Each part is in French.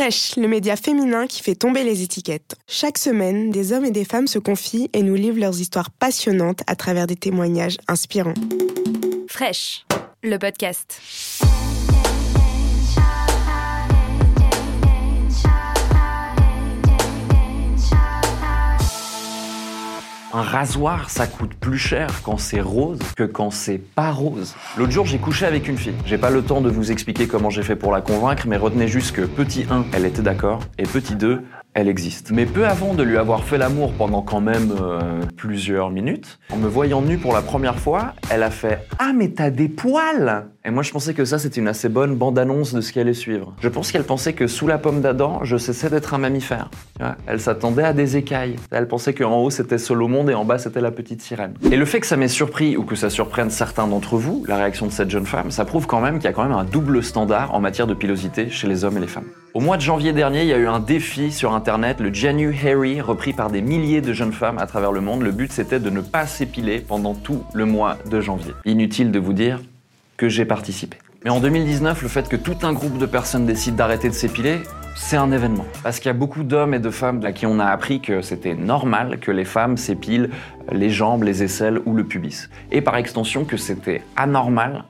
Fresh, le média féminin qui fait tomber les étiquettes. Chaque semaine, des hommes et des femmes se confient et nous livrent leurs histoires passionnantes à travers des témoignages inspirants. Fresh, le podcast. Rasoir, ça coûte plus cher quand c'est rose que quand c'est pas rose. L'autre jour, j'ai couché avec une fille. J'ai pas le temps de vous expliquer comment j'ai fait pour la convaincre, mais retenez juste que petit 1, elle était d'accord, et petit 2, elle existe. Mais peu avant de lui avoir fait l'amour pendant quand même euh, plusieurs minutes, en me voyant nu pour la première fois, elle a fait Ah mais t'as des poils Et moi je pensais que ça c'était une assez bonne bande-annonce de ce qui allait suivre. Je pense qu'elle pensait que sous la pomme d'Adam, je cessais d'être un mammifère. Elle s'attendait à des écailles. Elle pensait qu'en haut c'était Solomon et en bas c'était la petite sirène. Et le fait que ça m'ait surpris ou que ça surprenne certains d'entre vous, la réaction de cette jeune femme, ça prouve quand même qu'il y a quand même un double standard en matière de pilosité chez les hommes et les femmes. Au mois de janvier dernier, il y a eu un défi sur Internet, le Janu Harry, repris par des milliers de jeunes femmes à travers le monde. Le but, c'était de ne pas s'épiler pendant tout le mois de janvier. Inutile de vous dire que j'ai participé. Mais en 2019, le fait que tout un groupe de personnes décident d'arrêter de s'épiler, c'est un événement. Parce qu'il y a beaucoup d'hommes et de femmes à qui on a appris que c'était normal que les femmes s'épilent les jambes, les aisselles ou le pubis. Et par extension que c'était anormal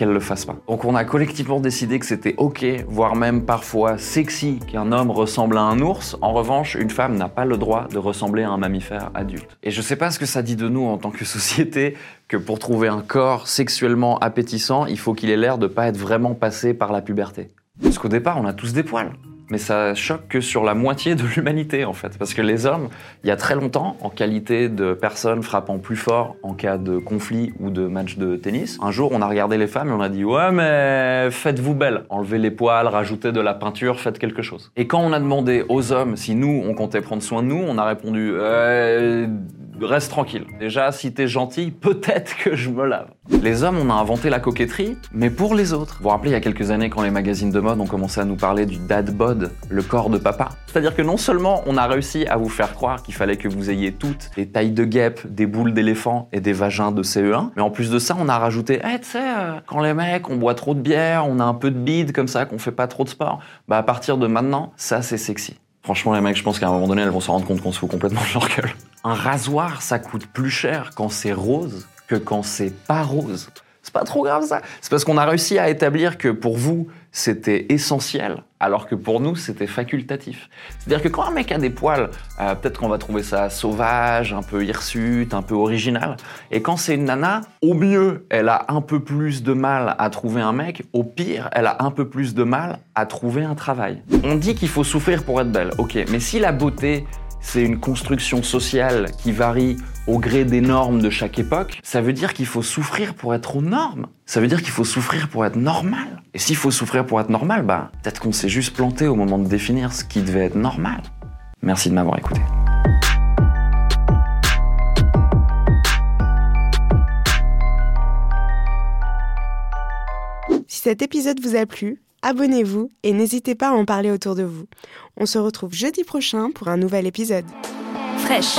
qu'elle le fasse pas. Donc on a collectivement décidé que c'était ok, voire même parfois sexy qu'un homme ressemble à un ours. En revanche, une femme n'a pas le droit de ressembler à un mammifère adulte. Et je sais pas ce que ça dit de nous en tant que société que pour trouver un corps sexuellement appétissant, il faut qu'il ait l'air de pas être vraiment passé par la puberté. Parce qu'au départ, on a tous des poils mais ça choque que sur la moitié de l'humanité en fait. Parce que les hommes, il y a très longtemps, en qualité de personnes frappant plus fort en cas de conflit ou de match de tennis, un jour on a regardé les femmes et on a dit ouais mais faites-vous belle, enlevez les poils, rajoutez de la peinture, faites quelque chose. Et quand on a demandé aux hommes si nous on comptait prendre soin de nous, on a répondu euh, reste tranquille. Déjà, si t'es gentil, peut-être que je me lave. Les hommes, on a inventé la coquetterie, mais pour les autres. Vous vous rappelez, il y a quelques années, quand les magazines de mode ont commencé à nous parler du dad bod, le corps de papa. C'est-à-dire que non seulement on a réussi à vous faire croire qu'il fallait que vous ayez toutes des tailles de guêpe, des boules d'éléphant et des vagins de CE1, mais en plus de ça, on a rajouté, eh, tu sais, euh, quand les mecs, on boit trop de bière, on a un peu de bide comme ça, qu'on fait pas trop de sport, bah à partir de maintenant, ça c'est sexy. Franchement, les mecs, je pense qu'à un moment donné, elles vont se rendre compte qu'on se fout complètement de leur gueule. Un rasoir, ça coûte plus cher quand c'est rose que quand c'est pas rose. C'est pas trop grave ça. C'est parce qu'on a réussi à établir que pour vous, c'était essentiel, alors que pour nous, c'était facultatif. C'est-à-dire que quand un mec a des poils, euh, peut-être qu'on va trouver ça sauvage, un peu hirsute, un peu original. Et quand c'est une nana, au mieux, elle a un peu plus de mal à trouver un mec, au pire, elle a un peu plus de mal à trouver un travail. On dit qu'il faut souffrir pour être belle, ok, mais si la beauté, c'est une construction sociale qui varie au gré des normes de chaque époque, ça veut dire qu'il faut souffrir pour être aux normes. Ça veut dire qu'il faut souffrir pour être normal. Et s'il faut souffrir pour être normal, bah, peut-être qu'on s'est juste planté au moment de définir ce qui devait être normal. Merci de m'avoir écouté. Si cet épisode vous a plu, abonnez-vous et n'hésitez pas à en parler autour de vous. On se retrouve jeudi prochain pour un nouvel épisode. Fraîche